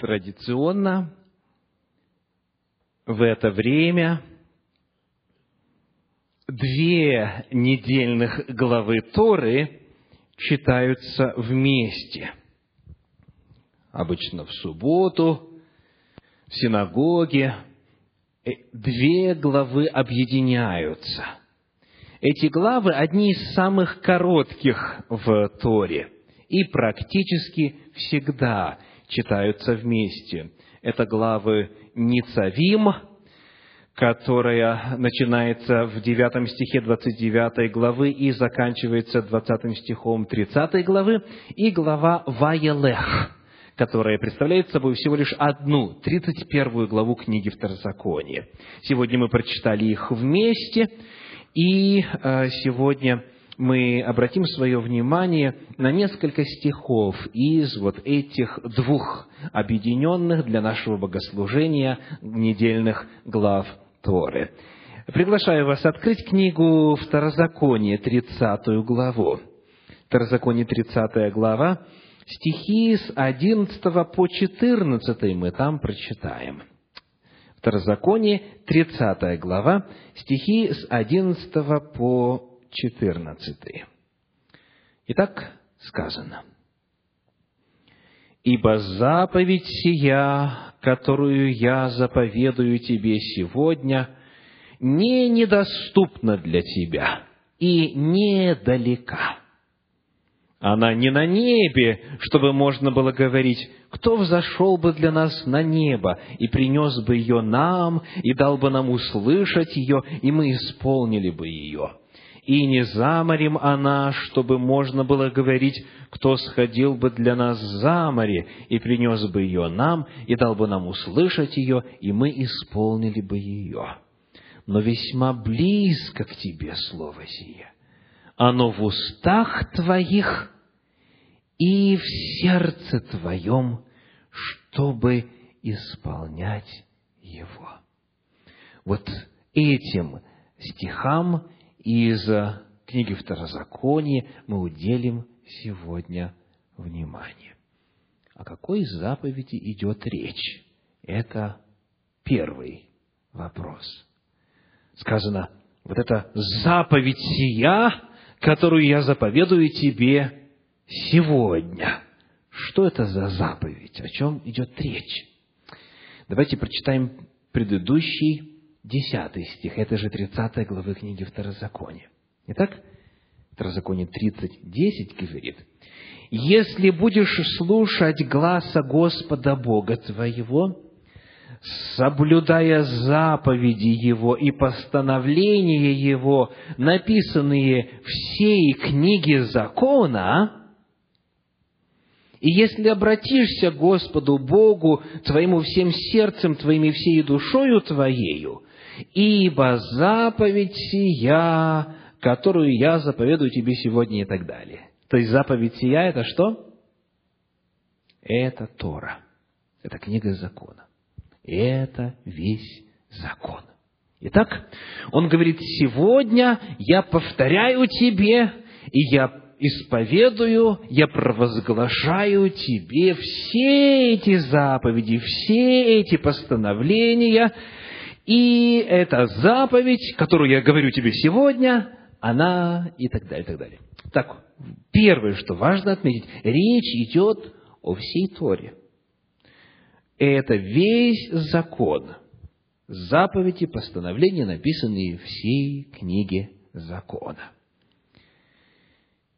Традиционно в это время две недельных главы Торы читаются вместе. Обычно в субботу, в синагоге. Э, две главы объединяются. Эти главы одни из самых коротких в Торе и практически всегда читаются вместе. Это главы Ницавим, которая начинается в 9 стихе 29 главы и заканчивается 20 стихом 30 главы, и глава Ваелех, которая представляет собой всего лишь одну, 31 главу книги Второзакония. Сегодня мы прочитали их вместе, и э, сегодня мы обратим свое внимание на несколько стихов из вот этих двух объединенных для нашего богослужения недельных глав Торы. Приглашаю вас открыть книгу Второзаконие, 30 главу. Второзаконие, 30 глава, стихи с 11 по 14 мы там прочитаем. Второзаконие, 30 глава, стихи с 11 по 14. Итак, сказано. «Ибо заповедь сия, которую я заповедую тебе сегодня, не недоступна для тебя и недалека. Она не на небе, чтобы можно было говорить, кто взошел бы для нас на небо и принес бы ее нам, и дал бы нам услышать ее, и мы исполнили бы ее и не за морем она, чтобы можно было говорить, кто сходил бы для нас за море и принес бы ее нам, и дал бы нам услышать ее, и мы исполнили бы ее. Но весьма близко к тебе слово сие. Оно в устах твоих и в сердце твоем, чтобы исполнять его. Вот этим стихам из книги Второзакония мы уделим сегодня внимание. О какой заповеди идет речь? Это первый вопрос. Сказано, вот эта заповедь сия, которую я заповедую тебе сегодня. Что это за заповедь? О чем идет речь? Давайте прочитаем предыдущий Десятый стих, это же 30 главы книги Второзакония. Итак, Второзаконие 30, 10 говорит, «Если будешь слушать гласа Господа Бога твоего, соблюдая заповеди Его и постановления Его, написанные всей книге закона, и если обратишься к Господу Богу твоему всем сердцем твоим и всей душою твоею, ибо заповедь сия, которую я заповедую тебе сегодня и так далее. То есть заповедь сия – это что? Это Тора. Это книга закона. Это весь закон. Итак, он говорит, сегодня я повторяю тебе, и я исповедую, я провозглашаю тебе все эти заповеди, все эти постановления, и эта заповедь, которую я говорю тебе сегодня, она и так далее, и так далее. Так, первое, что важно отметить, речь идет о всей Торе. Это весь закон, заповеди, постановления, написанные всей книге закона.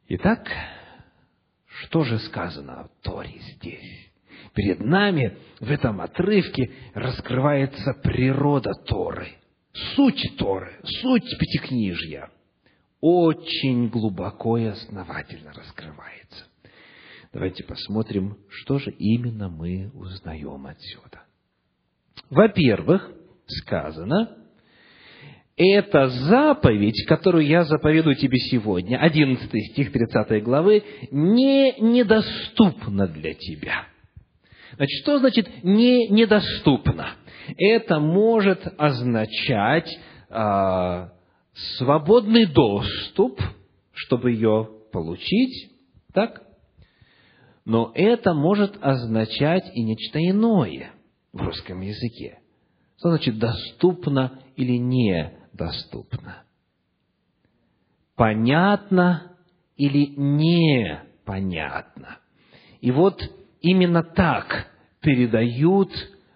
Итак, что же сказано о Торе здесь? Перед нами в этом отрывке раскрывается природа Торы, суть Торы, суть Пятикнижья. Очень глубоко и основательно раскрывается. Давайте посмотрим, что же именно мы узнаем отсюда. Во-первых, сказано, эта заповедь, которую я заповедую тебе сегодня, 11 стих 30 главы, не недоступна для тебя. Значит, что значит не недоступно? Это может означать а, свободный доступ, чтобы ее получить, так? но это может означать и нечто иное в русском языке. Что значит доступно или недоступно? Понятно или непонятно? И вот именно так передают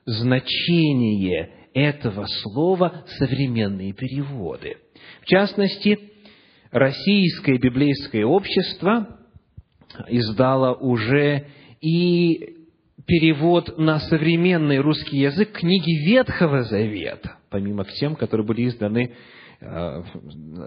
значение этого слова современные переводы. В частности, Российское библейское общество издало уже и перевод на современный русский язык книги Ветхого Завета, помимо тем, которые были изданы э,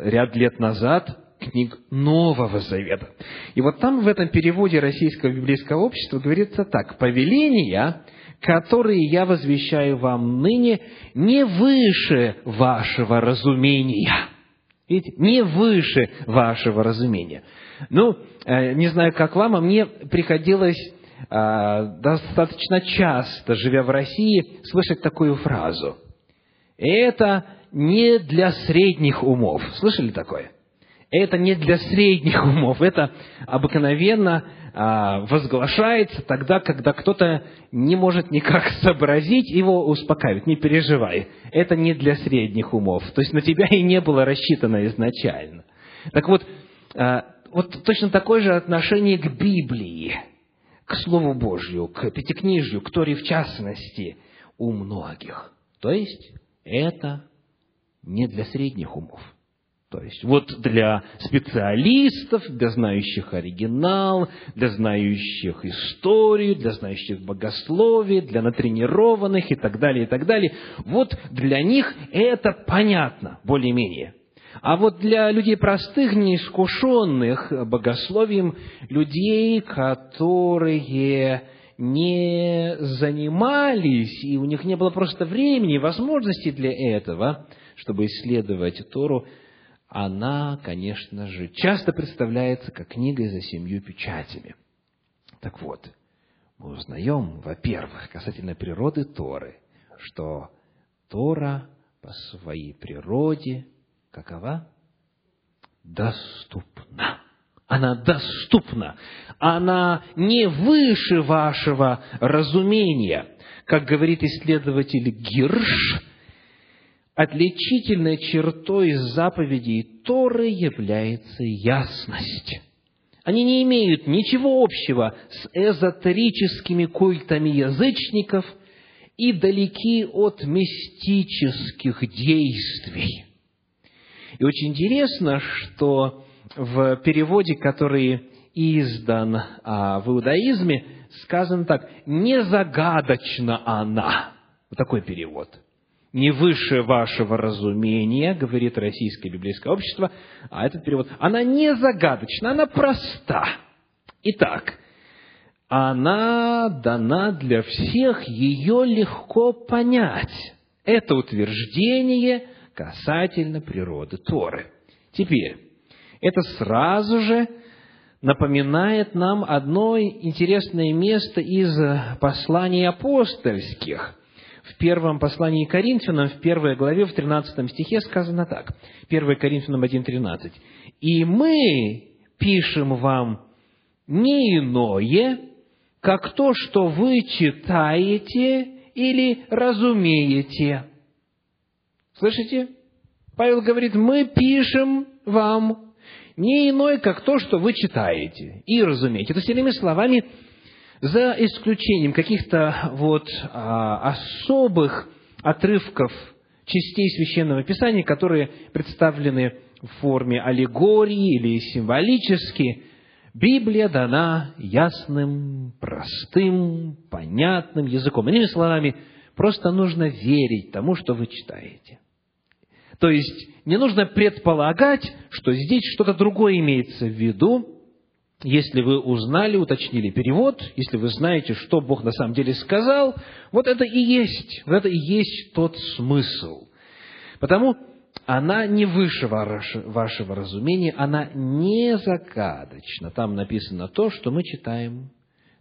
ряд лет назад, книг Нового Завета. И вот там в этом переводе Российского библейского общества говорится так. «Повеления, которые я возвещаю вам ныне, не выше вашего разумения». Видите, не выше вашего разумения. Ну, э, не знаю, как вам, а мне приходилось э, достаточно часто, живя в России, слышать такую фразу. Это не для средних умов. Слышали такое? Это не для средних умов. Это обыкновенно а, возглашается тогда, когда кто-то не может никак сообразить, его успокаивать, не переживай, это не для средних умов, то есть на тебя и не было рассчитано изначально. Так вот, а, вот точно такое же отношение к Библии, к Слову Божью, к Пятикнижью, к Торе в частности, у многих. То есть, это не для средних умов. То есть, вот для специалистов, для знающих оригинал, для знающих историю, для знающих богословие, для натренированных и так далее, и так далее. Вот для них это понятно, более-менее. А вот для людей простых, неискушенных богословием, людей, которые не занимались, и у них не было просто времени и возможности для этого, чтобы исследовать Тору, она, конечно же, часто представляется как книга за семью печатями. Так вот, мы узнаем, во-первых, касательно природы Торы, что Тора по своей природе какова? Доступна. Она доступна. Она не выше вашего разумения. Как говорит исследователь Гирш, отличительной чертой заповедей Торы является ясность. Они не имеют ничего общего с эзотерическими культами язычников и далеки от мистических действий. И очень интересно, что в переводе, который издан а, в иудаизме, сказано так, «не загадочна она». Вот такой перевод – не выше вашего разумения, говорит Российское библейское общество, а этот перевод, она не загадочна, она проста. Итак, она дана для всех, ее легко понять. Это утверждение касательно природы Торы. Теперь, это сразу же напоминает нам одно интересное место из посланий апостольских – в первом послании Коринфянам, в первой главе, в 13 стихе сказано так. 1 Коринфянам 1.13. «И мы пишем вам не иное, как то, что вы читаете или разумеете». Слышите? Павел говорит, мы пишем вам не иное, как то, что вы читаете и разумеете. То есть, иными словами, за исключением каких-то вот а, особых отрывков частей Священного Писания, которые представлены в форме аллегории или символически, Библия дана ясным, простым, понятным языком. Иными словами, просто нужно верить тому, что вы читаете. То есть, не нужно предполагать, что здесь что-то другое имеется в виду, если вы узнали, уточнили перевод, если вы знаете, что Бог на самом деле сказал, вот это и есть, вот это и есть тот смысл. Потому она не выше вашего разумения, она не загадочна. Там написано то, что мы читаем.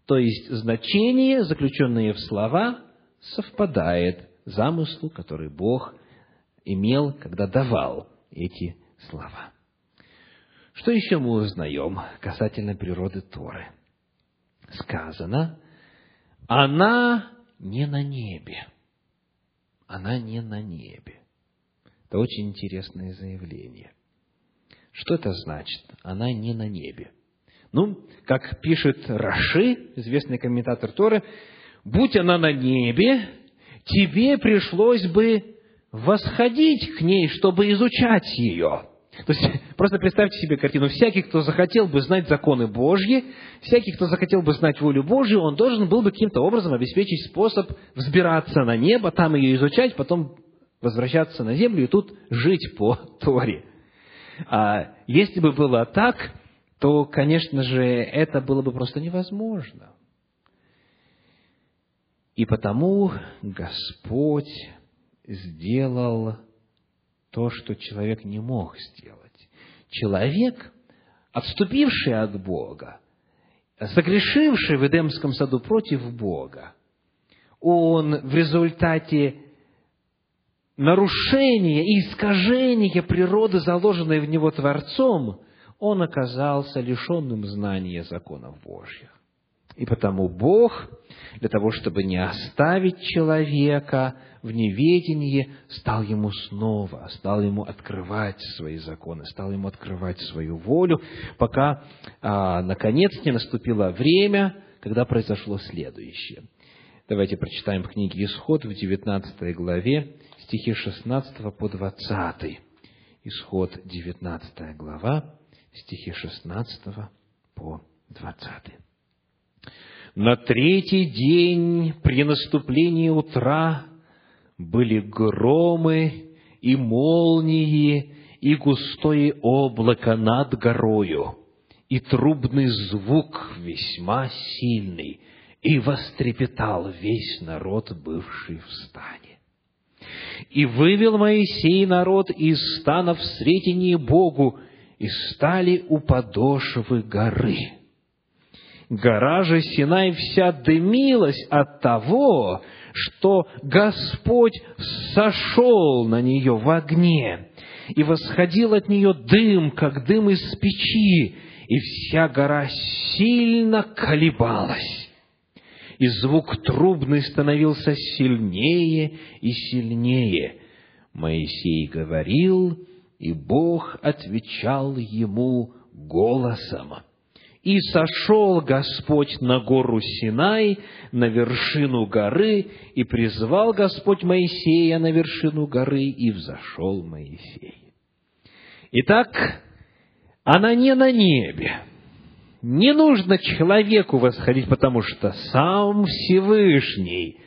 То есть значение, заключенное в слова, совпадает замыслу, который Бог имел, когда давал эти слова. Что еще мы узнаем касательно природы Торы? сказано, она не на небе. Она не на небе. Это очень интересное заявление. Что это значит? Она не на небе. Ну, как пишет Раши, известный комментатор Торы, будь она на небе, тебе пришлось бы восходить к ней, чтобы изучать ее. То есть, просто представьте себе картину. Всякий, кто захотел бы знать законы Божьи, всякий, кто захотел бы знать волю Божью, он должен был бы каким-то образом обеспечить способ взбираться на небо, там ее изучать, потом возвращаться на землю и тут жить по Торе. А если бы было так, то, конечно же, это было бы просто невозможно. И потому Господь сделал то, что человек не мог сделать. Человек, отступивший от Бога, согрешивший в Эдемском саду против Бога, он в результате нарушения и искажения природы, заложенной в него Творцом, он оказался лишенным знания законов Божьих. И потому Бог, для того, чтобы не оставить человека в неведении, стал ему снова, стал ему открывать свои законы, стал ему открывать свою волю, пока, а, наконец, не наступило время, когда произошло следующее. Давайте прочитаем в «Исход» в 19 главе, стихи 16 по 20. Исход, 19 глава, стихи 16 по 20. На третий день при наступлении утра были громы и молнии и густое облако над горою, и трубный звук весьма сильный, и вострепетал весь народ, бывший в стане. И вывел Моисей народ из стана в сретении Богу, и стали у подошвы горы. Гора же Синай вся дымилась от того, что Господь сошел на нее в огне, и восходил от нее дым, как дым из печи, и вся гора сильно колебалась. И звук трубный становился сильнее и сильнее. Моисей говорил, и Бог отвечал ему голосом. И сошел Господь на гору Синай, на вершину горы, и призвал Господь Моисея на вершину горы, и взошел Моисей. Итак, она не на небе. Не нужно человеку восходить, потому что сам Всевышний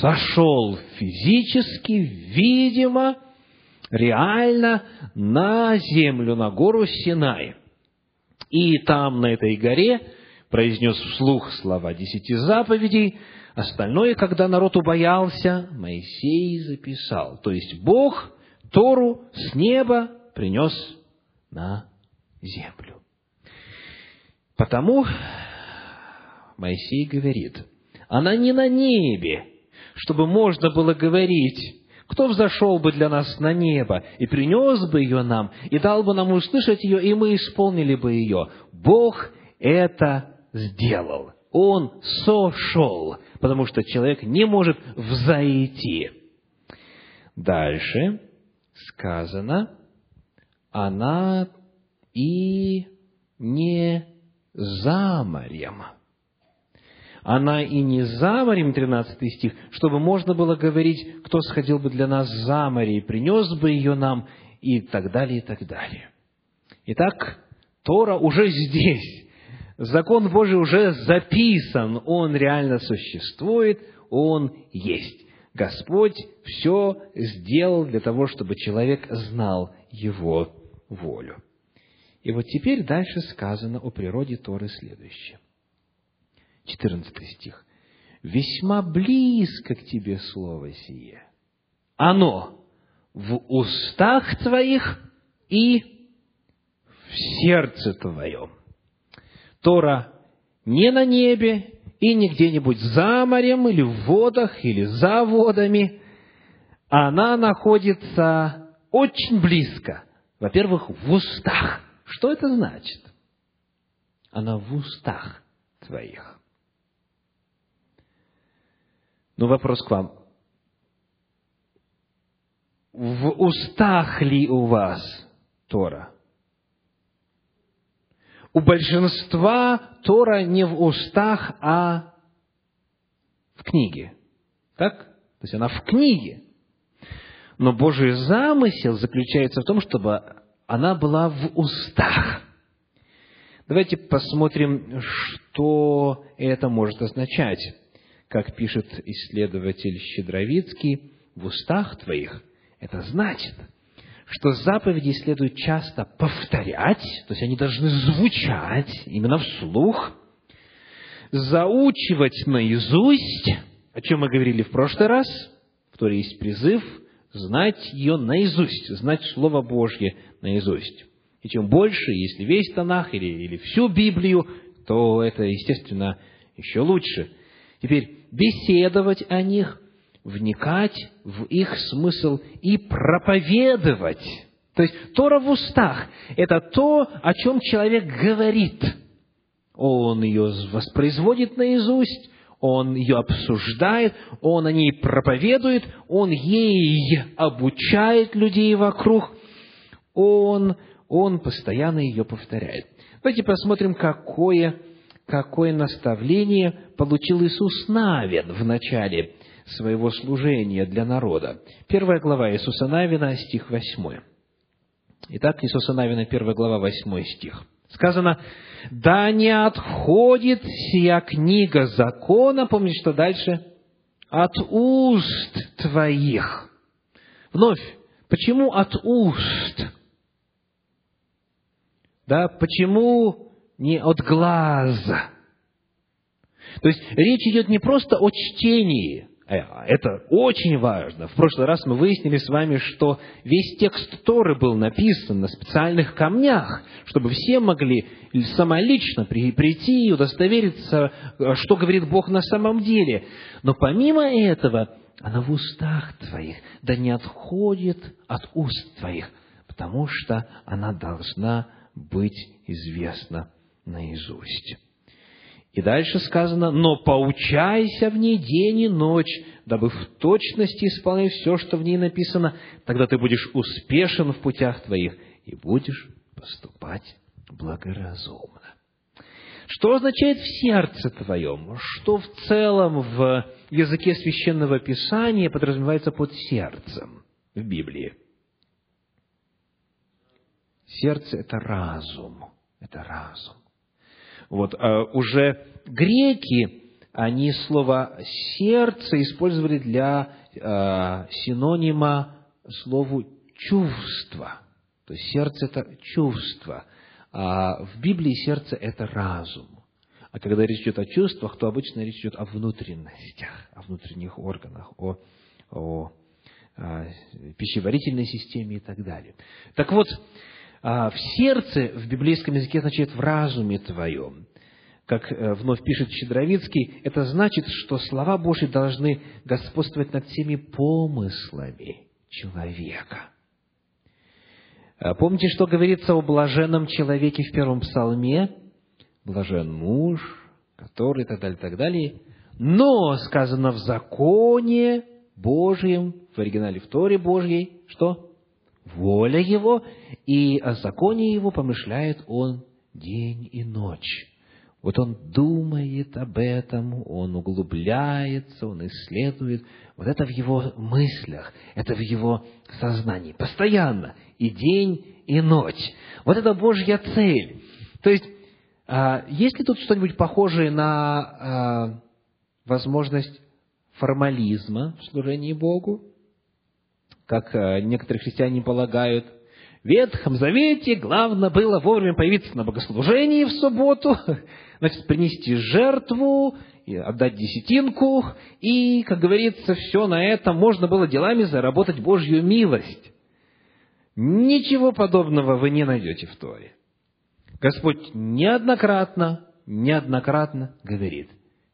сошел физически, видимо, реально на землю, на гору Синай. И там, на этой горе, произнес вслух слова десяти заповедей, остальное, когда народ убоялся, Моисей записал. То есть Бог Тору с неба принес на землю. Потому Моисей говорит, она не на небе, чтобы можно было говорить, кто взошел бы для нас на небо и принес бы ее нам, и дал бы нам услышать ее, и мы исполнили бы ее? Бог это сделал. Он сошел, потому что человек не может взойти. Дальше сказано, она и не за морем она и не за морем, 13 стих, чтобы можно было говорить, кто сходил бы для нас за море и принес бы ее нам, и так далее, и так далее. Итак, Тора уже здесь. Закон Божий уже записан, он реально существует, он есть. Господь все сделал для того, чтобы человек знал его волю. И вот теперь дальше сказано о природе Торы следующее. 14 стих. «Весьма близко к тебе слово сие. Оно в устах твоих и в сердце твоем». Тора не на небе и не где-нибудь за морем или в водах или за водами. Она находится очень близко. Во-первых, в устах. Что это значит? Она в устах твоих. Но вопрос к вам. В устах ли у вас Тора? У большинства Тора не в устах, а в книге. Так? То есть она в книге. Но Божий замысел заключается в том, чтобы она была в устах. Давайте посмотрим, что это может означать. Как пишет исследователь Щедровицкий, в устах твоих это значит, что заповеди следует часто повторять, то есть они должны звучать именно вслух, заучивать наизусть, о чем мы говорили в прошлый раз, в Торе есть призыв знать ее наизусть, знать Слово Божье наизусть. И чем больше, если весь Танах или, или всю Библию, то это, естественно, еще лучше. Теперь беседовать о них, вникать в их смысл и проповедовать. То есть Тора в устах – это то, о чем человек говорит. Он ее воспроизводит наизусть, он ее обсуждает, он о ней проповедует, он ей обучает людей вокруг, он, он постоянно ее повторяет. Давайте посмотрим, какое, какое наставление получил Иисус Навин в начале своего служения для народа. Первая глава Иисуса Навина, стих 8. Итак, Иисуса Навина, первая глава, 8 стих. Сказано, да не отходит сия книга закона, помните, что дальше? От уст твоих. Вновь, почему от уст? Да, почему не от глаза? То есть речь идет не просто о чтении, Э, это очень важно. В прошлый раз мы выяснили с вами, что весь текст Торы был написан на специальных камнях, чтобы все могли самолично прийти и удостовериться, э, что говорит Бог на самом деле. Но помимо этого, она в устах твоих, да не отходит от уст твоих, потому что она должна быть известна наизусть. И дальше сказано, но поучайся в ней день и ночь, дабы в точности исполнять все, что в ней написано, тогда ты будешь успешен в путях твоих и будешь поступать благоразумно. Что означает в сердце твоем? Что в целом в языке священного писания подразумевается под сердцем в Библии? Сердце – это разум. Это разум. Вот, а уже греки, они слово «сердце» использовали для э, синонима слову «чувство». То есть сердце – это чувство, а в Библии сердце – это разум. А когда речь идет о чувствах, то обычно речь идет о внутренностях, о внутренних органах, о, о, о пищеварительной системе и так далее. Так вот, а, в сердце в библейском языке означает в разуме твоем. Как э, вновь пишет Щедровицкий, это значит, что слова Божьи должны господствовать над всеми помыслами человека. А помните, что говорится о блаженном человеке в первом псалме? Блажен муж, который, так далее, так далее. Но сказано в законе Божьем, в оригинале в Торе Божьей, что? Воля его, и о законе его помышляет он день и ночь. Вот он думает об этом, он углубляется, он исследует. Вот это в его мыслях, это в его сознании. Постоянно. И день, и ночь. Вот это Божья цель. То есть, а, есть ли тут что-нибудь похожее на а, возможность формализма в служении Богу? Как э, некоторые христиане полагают, в Ветхом Завете главное было вовремя появиться на богослужении в субботу, значит, принести жертву, отдать десятинку, и, как говорится, все на этом можно было делами заработать Божью милость. Ничего подобного вы не найдете в Торе. Господь неоднократно, неоднократно говорит,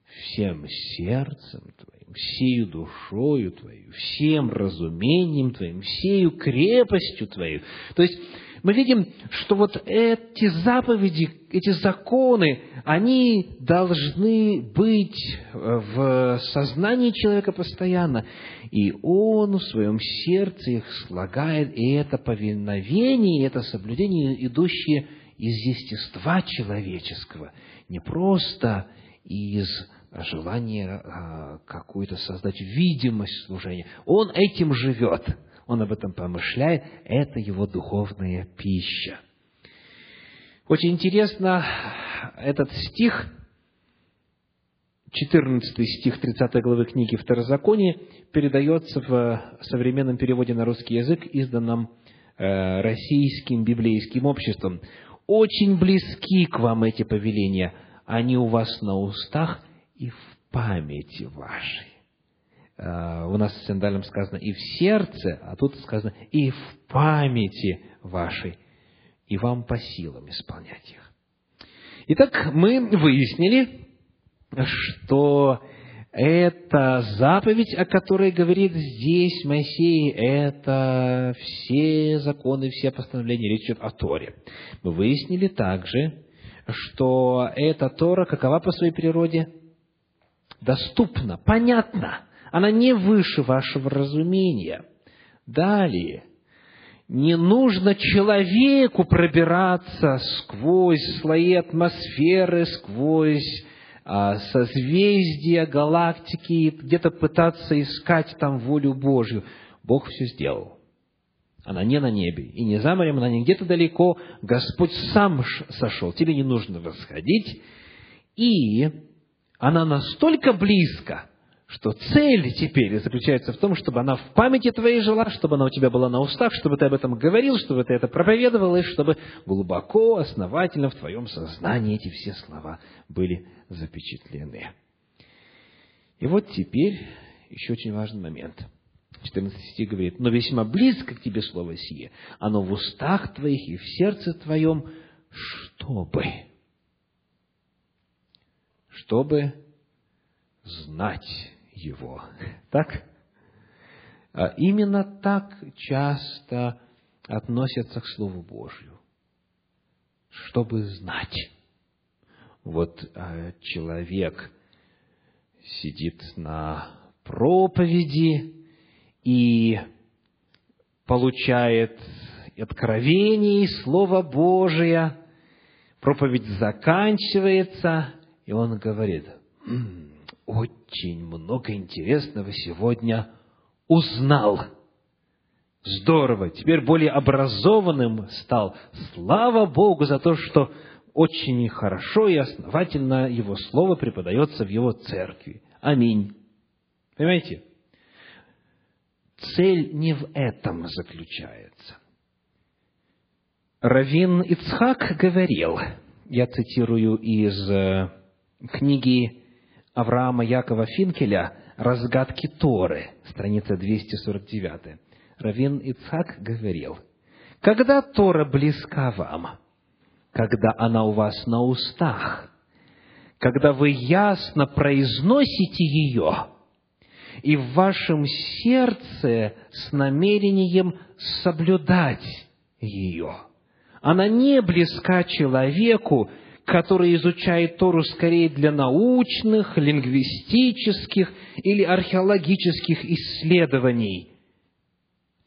всем сердцем твоим, всею душою твою, всем разумением твоим, всею крепостью твою. То есть, мы видим, что вот эти заповеди, эти законы, они должны быть в сознании человека постоянно. И он в своем сердце их слагает, и это повиновение, и это соблюдение, идущее из естества человеческого, не просто из желания а, какую-то создать видимость служения. Он этим живет – он об этом помышляет, это его духовная пища. Очень интересно, этот стих, 14 стих 30 главы книги Второзакония, передается в современном переводе на русский язык, изданном э, российским библейским обществом. «Очень близки к вам эти повеления, они у вас на устах и в памяти вашей». Э, у нас в Синдалем сказано и в сердце, а тут сказано и в памяти вашей, и вам по силам исполнять их. Итак, мы выяснили, что эта заповедь, о которой говорит здесь Моисей, это все законы, все постановления, речь идет о Торе. Мы выяснили также, что эта Тора, какова по своей природе? Доступна, понятна она не выше вашего разумения. Далее, не нужно человеку пробираться сквозь слои атмосферы, сквозь а, созвездия, галактики, где-то пытаться искать там волю Божью. Бог все сделал. Она не на небе и не за морем, она не где-то далеко. Господь сам сошел. Тебе не нужно восходить. И она настолько близко, что цель теперь заключается в том, чтобы она в памяти твоей жила, чтобы она у тебя была на устах, чтобы ты об этом говорил, чтобы ты это проповедовал, и чтобы глубоко, основательно в твоем сознании эти все слова были запечатлены. И вот теперь еще очень важный момент. 14 стих говорит, «Но весьма близко к тебе слово сие, оно в устах твоих и в сердце твоем, чтобы...» Чтобы знать его. Так? А именно так часто относятся к Слову Божью, чтобы знать. Вот а, человек сидит на проповеди и получает откровение Слово Божие, проповедь заканчивается, и он говорит, очень много интересного сегодня узнал. Здорово, теперь более образованным стал. Слава Богу за то, что очень хорошо и основательно Его Слово преподается в Его церкви. Аминь. Понимаете? Цель не в этом заключается. Равин Ицхак говорил, я цитирую из э, книги Авраама Якова Финкеля «Разгадки Торы», страница 249. Равин Ицхак говорил, «Когда Тора близка вам, когда она у вас на устах, когда вы ясно произносите ее, и в вашем сердце с намерением соблюдать ее. Она не близка человеку, который изучает Тору скорее для научных, лингвистических или археологических исследований,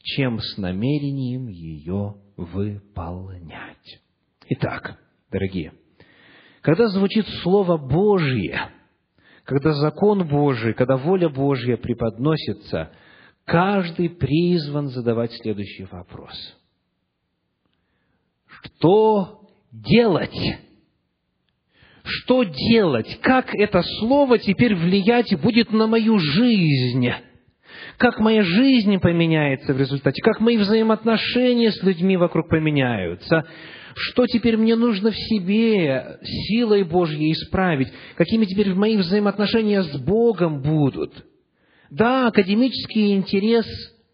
чем с намерением ее выполнять. Итак, дорогие, когда звучит Слово Божье, когда закон Божий, когда воля Божья преподносится, каждый призван задавать следующий вопрос. Что делать? Что делать, как это слово теперь влиять будет на мою жизнь, как моя жизнь поменяется в результате, как мои взаимоотношения с людьми вокруг поменяются, что теперь мне нужно в себе силой Божьей исправить, какими теперь мои взаимоотношения с Богом будут. Да, академический интерес,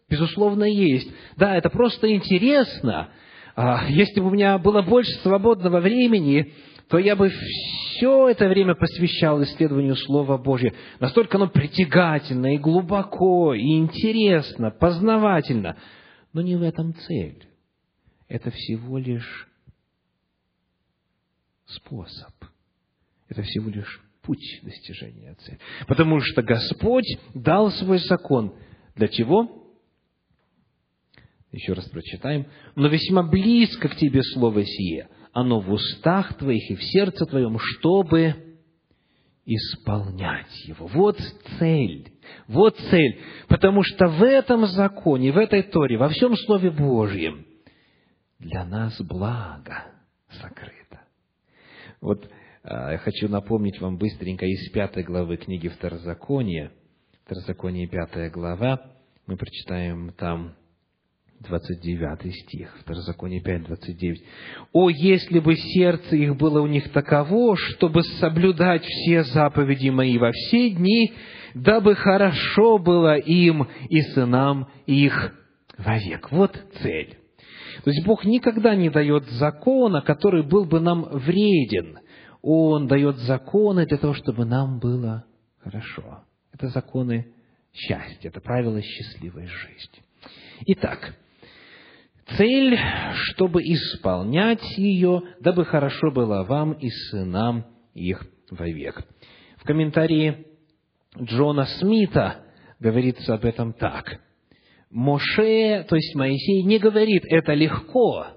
безусловно, есть. Да, это просто интересно. А, если бы у меня было больше свободного времени, то я бы все это время посвящал исследованию Слова Божьего. Настолько оно притягательно и глубоко, и интересно, познавательно. Но не в этом цель. это всего лишь способ. Это всего лишь путь достижения цели. Потому что Господь дал свой закон. Для чего? Еще раз прочитаем. «Но весьма близко к тебе слово сие, оно в устах твоих и в сердце твоем, чтобы исполнять его». Вот цель. Вот цель. Потому что в этом законе, в этой Торе, во всем Слове Божьем для нас благо сокрыто. Вот а, я хочу напомнить вам быстренько из пятой главы книги Второзакония, Второзаконие пятая глава, мы прочитаем там 29 стих, Второзаконие 5, 29. «О, если бы сердце их было у них таково, чтобы соблюдать все заповеди мои во все дни, дабы хорошо было им и сынам их вовек». Вот цель. То есть Бог никогда не дает закона, который был бы нам вреден. Он дает законы для того, чтобы нам было хорошо. Это законы счастья, это правила счастливой жизни. Итак, цель, чтобы исполнять ее, дабы хорошо было вам и сынам их вовек. В комментарии Джона Смита говорится об этом так. Моше, то есть Моисей, не говорит «это легко»,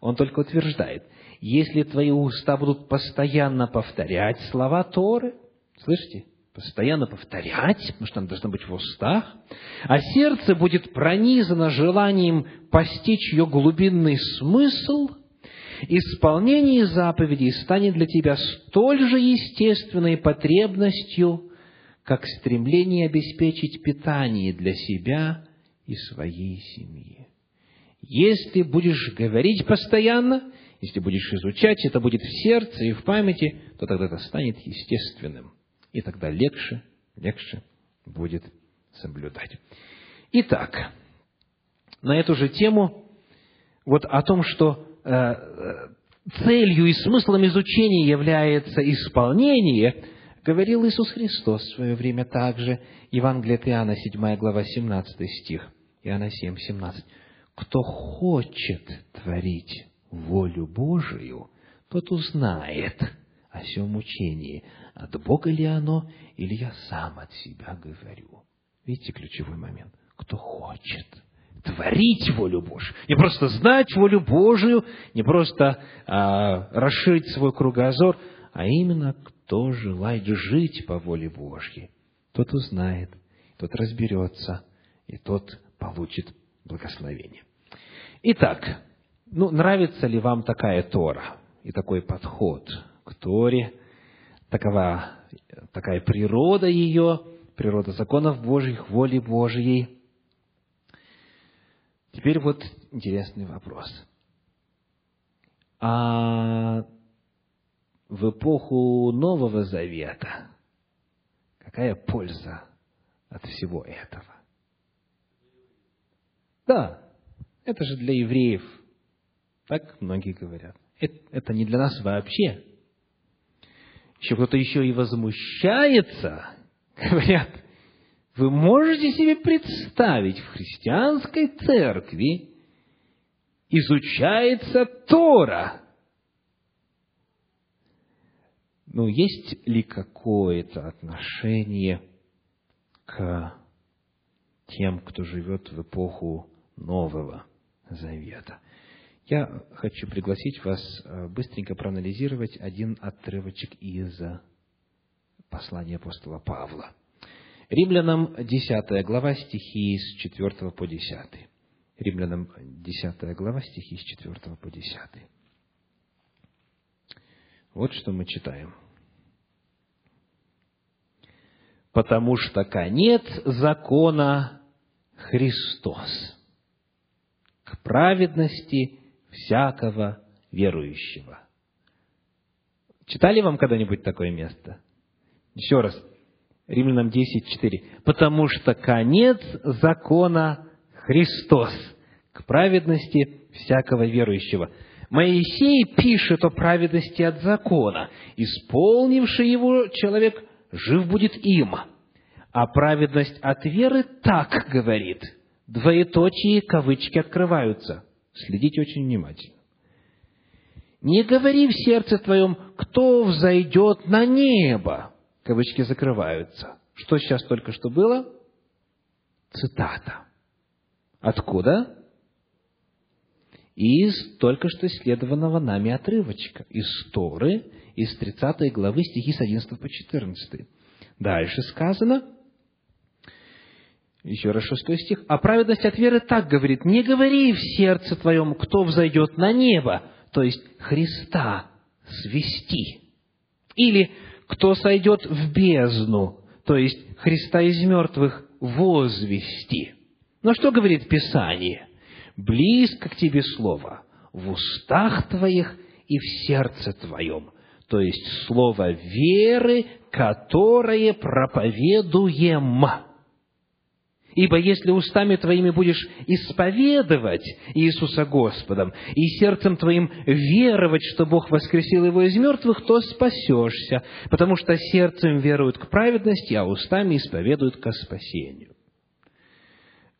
он только утверждает, если твои уста будут постоянно повторять слова Торы, слышите, постоянно повторять, потому что она должна быть в устах, а сердце будет пронизано желанием постичь ее глубинный смысл, исполнение заповедей станет для тебя столь же естественной потребностью, как стремление обеспечить питание для себя и своей семьи. Если будешь говорить постоянно, если будешь изучать, это будет в сердце и в памяти, то тогда это станет естественным и тогда легче, легче будет соблюдать. Итак, на эту же тему, вот о том, что э, э, целью и смыслом изучения является исполнение, говорил Иисус Христос в свое время также, Евангелие от Иоанна, 7 глава, 17 стих, Иоанна 7, 17. «Кто хочет творить волю Божию, тот узнает о всем учении, от Бога ли оно, или я сам от себя говорю. Видите ключевой момент? Кто хочет творить волю Божию, не просто знать волю Божию, не просто а, расширить свой кругозор, а именно кто желает жить по воле Божьей, тот узнает, тот разберется, и тот получит благословение. Итак, ну, нравится ли вам такая Тора и такой подход к Торе? Такова, такая природа ее, природа законов Божьих, воли Божьей. Теперь вот интересный вопрос. А в эпоху Нового Завета какая польза от всего этого? Да, это же для евреев. Так многие говорят. Это не для нас вообще еще кто-то еще и возмущается, говорят, вы можете себе представить, в христианской церкви изучается Тора. Ну, есть ли какое-то отношение к тем, кто живет в эпоху Нового Завета? Я хочу пригласить вас э, быстренько проанализировать один отрывочек из послания апостола Павла. Римлянам 10 глава стихи с 4 по 10. Римлянам 10 глава стихи с 4 по 10. Вот что мы читаем. «Потому что конец закона Христос к праведности всякого верующего. Читали вам когда-нибудь такое место? Еще раз. Римлянам 10.4. Потому что конец закона Христос к праведности всякого верующего. Моисей пишет о праведности от закона. Исполнивший его человек жив будет им. А праведность от веры так говорит. Двоеточие кавычки открываются – Следите очень внимательно. Не говори в сердце твоем, кто взойдет на небо. Кавычки закрываются. Что сейчас только что было? Цитата. Откуда? Из только что исследованного нами отрывочка. Из Торы, из 30 главы, стихи с 11 по 14. Дальше сказано, еще раз шестой стих. «А праведность от веры так говорит, не говори в сердце твоем, кто взойдет на небо, то есть Христа свести. Или кто сойдет в бездну, то есть Христа из мертвых возвести. Но что говорит Писание? Близко к тебе слово, в устах твоих и в сердце твоем, то есть слово веры, которое проповедуем. Ибо если устами твоими будешь исповедовать Иисуса Господом и сердцем твоим веровать, что Бог воскресил его из мертвых, то спасешься, потому что сердцем веруют к праведности, а устами исповедуют ко спасению.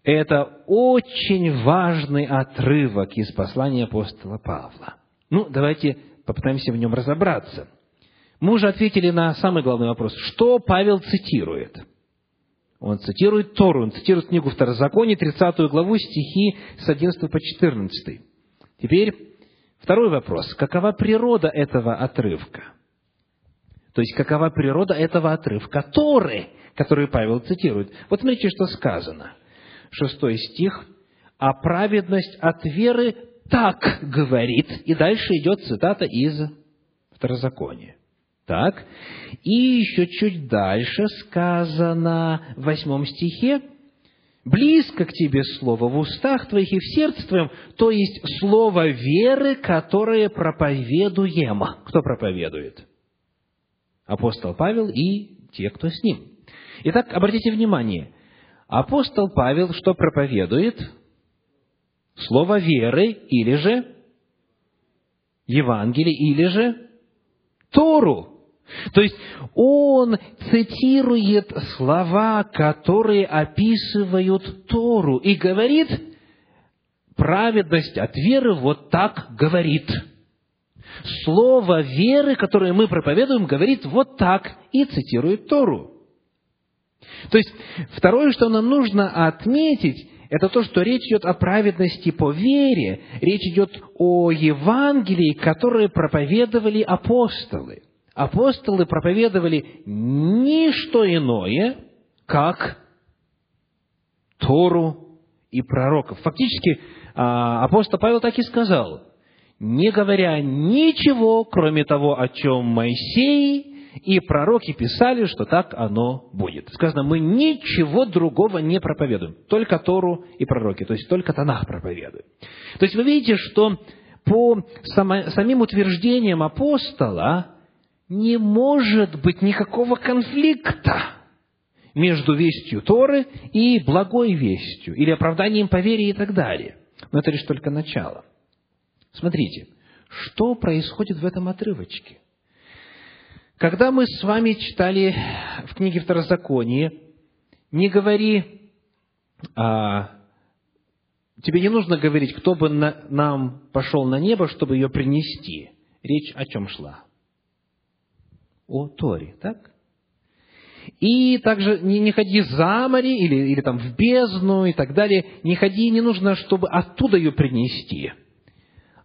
Это очень важный отрывок из послания апостола Павла. Ну, давайте попытаемся в нем разобраться. Мы уже ответили на самый главный вопрос. Что Павел цитирует – он цитирует Тору, он цитирует книгу Второзакония, 30 главу, стихи с 11 по 14. Теперь второй вопрос. Какова природа этого отрывка? То есть, какова природа этого отрывка Торы, который Павел цитирует? Вот смотрите, что сказано. Шестой стих. «А праведность от веры так говорит». И дальше идет цитата из Второзакония. Так. И еще чуть дальше сказано в восьмом стихе, близко к тебе слово в устах твоих и в сердце твоем, то есть слово веры, которое проповедуем. Кто проповедует? Апостол Павел и те, кто с ним. Итак, обратите внимание, апостол Павел что проповедует? Слово веры или же Евангелие, или же Тору. То есть он цитирует слова, которые описывают Тору, и говорит, праведность от веры вот так говорит. Слово веры, которое мы проповедуем, говорит вот так и цитирует Тору. То есть, второе, что нам нужно отметить, это то, что речь идет о праведности по вере, речь идет о Евангелии, которое проповедовали апостолы апостолы проповедовали не что иное, как Тору и пророков. Фактически, а, апостол Павел так и сказал, не говоря ничего, кроме того, о чем Моисей и пророки писали, что так оно будет. Сказано, мы ничего другого не проповедуем, только Тору и пророки, то есть только Танах проповедуем. То есть вы видите, что по самим утверждениям апостола, не может быть никакого конфликта между вестью Торы и благой вестью, или оправданием по вере и так далее. Но это лишь только начало. Смотрите, что происходит в этом отрывочке. Когда мы с вами читали в книге Второзаконие, не говори, а, тебе не нужно говорить, кто бы на, нам пошел на небо, чтобы ее принести. Речь о чем шла? О Торе, так? И также не, не ходи за море или, или там в бездну и так далее. Не ходи, не нужно, чтобы оттуда ее принести.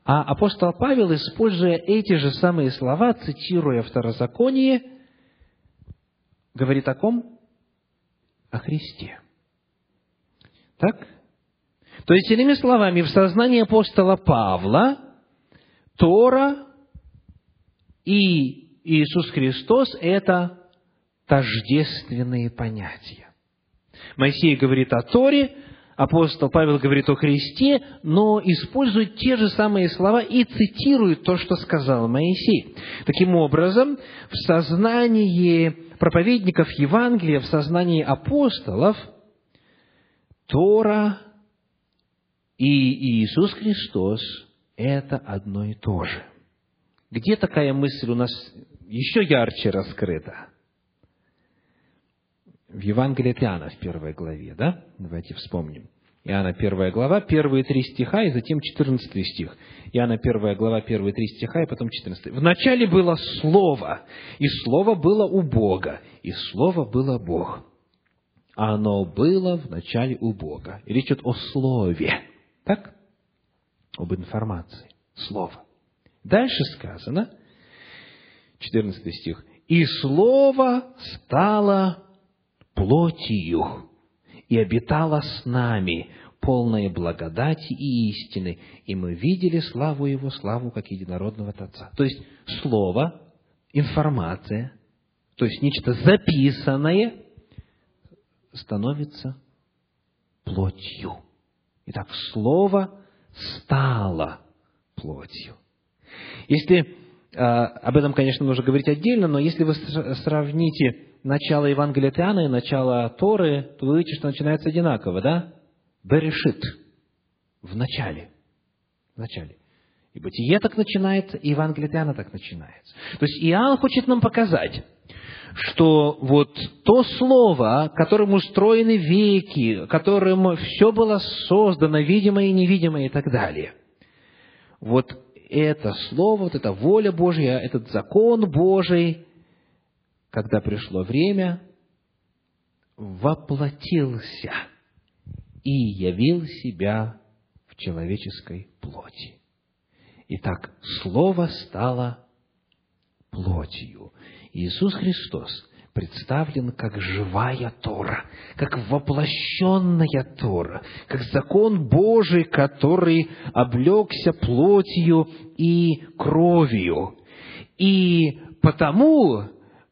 А апостол Павел, используя эти же самые слова, цитируя Второзаконие, говорит о ком? О Христе. Так? То есть, иными словами, в сознании апостола Павла Тора и Иисус Христос – это тождественные понятия. Моисей говорит о Торе, апостол Павел говорит о Христе, но использует те же самые слова и цитирует то, что сказал Моисей. Таким образом, в сознании проповедников Евангелия, в сознании апостолов, Тора и Иисус Христос – это одно и то же. Где такая мысль у нас еще ярче раскрыто. В Евангелии от Иоанна, в первой главе, да? Давайте вспомним. Иоанна 1 глава, первые три стиха и затем 14 стих. Иоанна 1 глава, первые три стиха и потом 14. «Вначале было Слово, и Слово было у Бога, и Слово было Бог. А оно было вначале у Бога». И речь идет о Слове. Так? Об информации. Слово. Дальше сказано, 14 стих, «И Слово стало плотью, и обитала с нами, полная благодати и истины, и мы видели славу Его, славу как единородного Отца». То есть, Слово, информация, то есть нечто записанное, становится плотью. Итак, Слово стало плотью. Если об этом, конечно, нужно говорить отдельно, но если вы сравните начало Евангелия от Иоанна и начало Торы, то вы увидите, что начинается одинаково, да? Берешит. В начале. В начале. И Бытие так начинается, и Евангелие от Иоанна так начинается. То есть Иоанн хочет нам показать, что вот то слово, которым устроены веки, которым все было создано, видимое и невидимое и так далее, вот это слово, вот эта воля Божья, этот закон Божий, когда пришло время, воплотился и явил себя в человеческой плоти. Итак, Слово стало плотью. Иисус Христос представлен как живая Тора, как воплощенная Тора, как закон Божий, который облегся плотью и кровью. И потому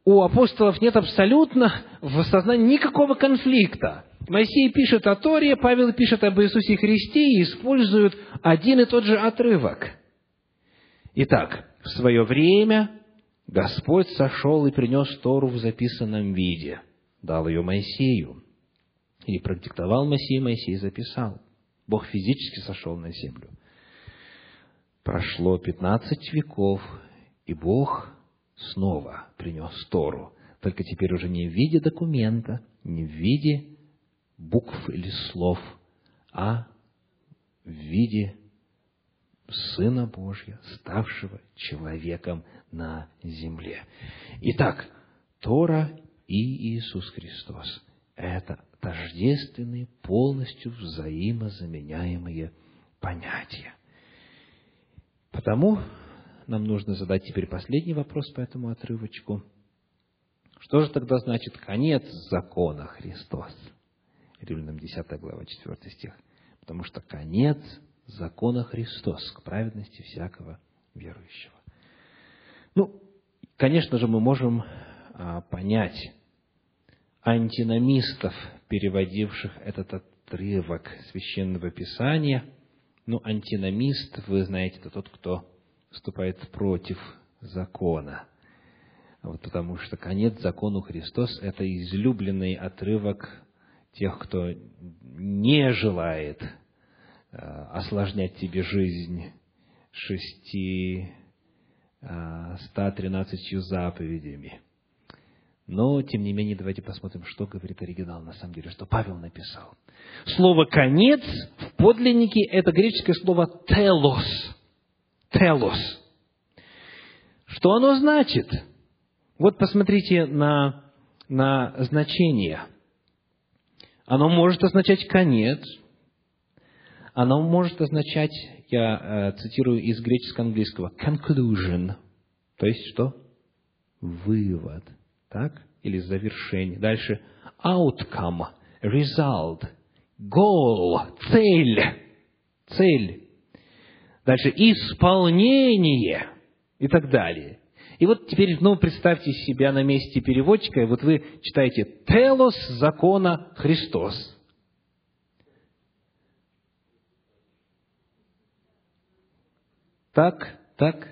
у апостолов нет абсолютно в сознании никакого конфликта. Моисей пишет о Торе, Павел пишет об Иисусе Христе и используют один и тот же отрывок. Итак, в свое время Господь сошел и принес Тору в записанном виде, дал ее Моисею. И продиктовал Моисей, Моисей записал. Бог физически сошел на землю. Прошло пятнадцать веков, и Бог снова принес Тору. Только теперь уже не в виде документа, не в виде букв или слов, а в виде Сына Божьего, ставшего человеком на земле. Итак, Тора и Иисус Христос – это тождественные, полностью взаимозаменяемые понятия. Потому нам нужно задать теперь последний вопрос по этому отрывочку. Что же тогда значит конец закона Христос? Римлянам 10 глава, 4 стих. Потому что конец закона Христос к праведности всякого верующего. Ну, конечно же, мы можем а, понять антиномистов, переводивших этот отрывок священного писания. Ну, антиномист, вы знаете, это тот, кто вступает против закона. Вот потому что конец закону Христос – это излюбленный отрывок тех, кто не желает осложнять тебе жизнь шести, э, ста тринадцатью заповедями. Но, тем не менее, давайте посмотрим, что говорит оригинал на самом деле, что Павел написал. Слово «конец» в подлиннике – это греческое слово «телос». «Телос». Что оно значит? Вот посмотрите на, на значение – оно может означать конец, оно может означать, я э, цитирую из греческо-английского, conclusion, то есть что? Вывод, так? Или завершение. Дальше outcome, result, goal, цель, цель. Дальше исполнение и так далее. И вот теперь, ну, представьте себя на месте переводчика, и вот вы читаете «телос закона Христос». Так, так.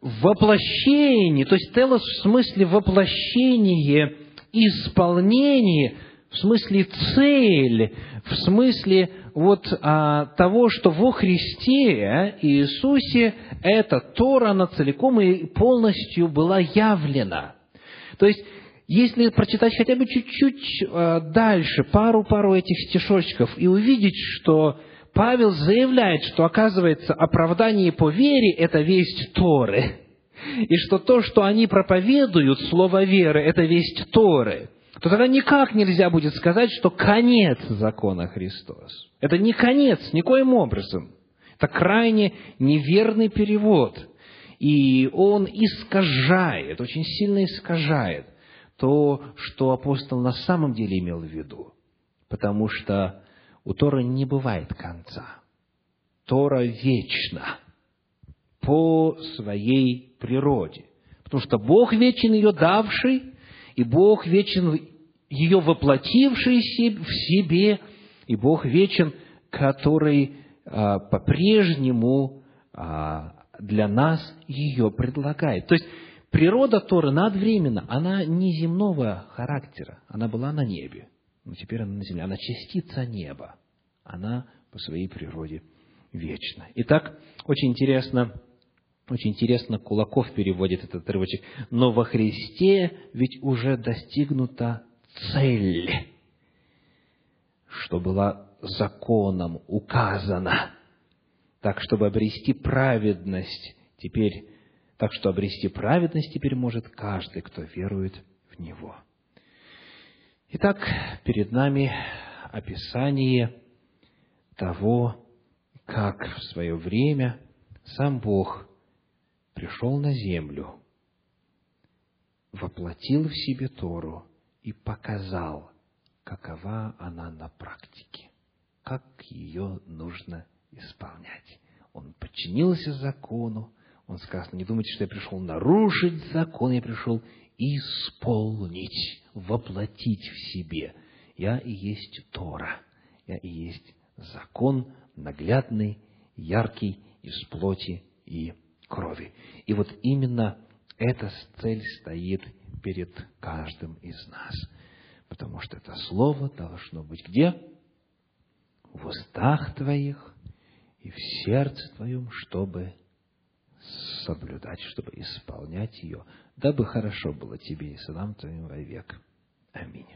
Воплощение, то есть телос в смысле воплощение, исполнение, в смысле цель, в смысле вот а, того, что во Христе Иисусе эта Тора, она целиком и полностью была явлена. То есть, если прочитать хотя бы чуть-чуть э, дальше, пару-пару этих стишочков, и увидеть, что Павел заявляет, что, оказывается, оправдание по вере – это весть Торы, и что то, что они проповедуют, слово веры, это весть Торы, то тогда никак нельзя будет сказать, что конец закона Христос. Это не конец, никоим образом. Это крайне неверный перевод. И он искажает, очень сильно искажает то, что апостол на самом деле имел в виду. Потому что у Тора не бывает конца. Тора вечна по своей природе. Потому что Бог вечен ее давший, и Бог вечен ее воплотивший в себе, и Бог вечен, который а, по-прежнему а, для нас ее предлагает. То есть природа Торы надвременна, она не земного характера, она была на небе, но теперь она на земле, она частица неба, она по своей природе вечна. Итак, очень интересно, очень интересно Кулаков переводит этот отрывочек. Но во Христе ведь уже достигнута цель, что была законом указана, так, чтобы обрести праведность теперь, так что обрести праведность теперь может каждый, кто верует в Него. Итак, перед нами описание того, как в свое время сам Бог пришел на землю, воплотил в себе Тору и показал, какова она на практике, как ее нужно исполнять. Он подчинился закону, он сказал, не думайте, что я пришел нарушить закон, я пришел исполнить, воплотить в себе. Я и есть Тора, я и есть закон наглядный, яркий, из плоти и крови. И вот именно эта цель стоит перед каждым из нас. Потому что это слово должно быть где? В устах твоих и в сердце твоем, чтобы соблюдать, чтобы исполнять ее, дабы хорошо было тебе и сынам твоим вовек. Аминь.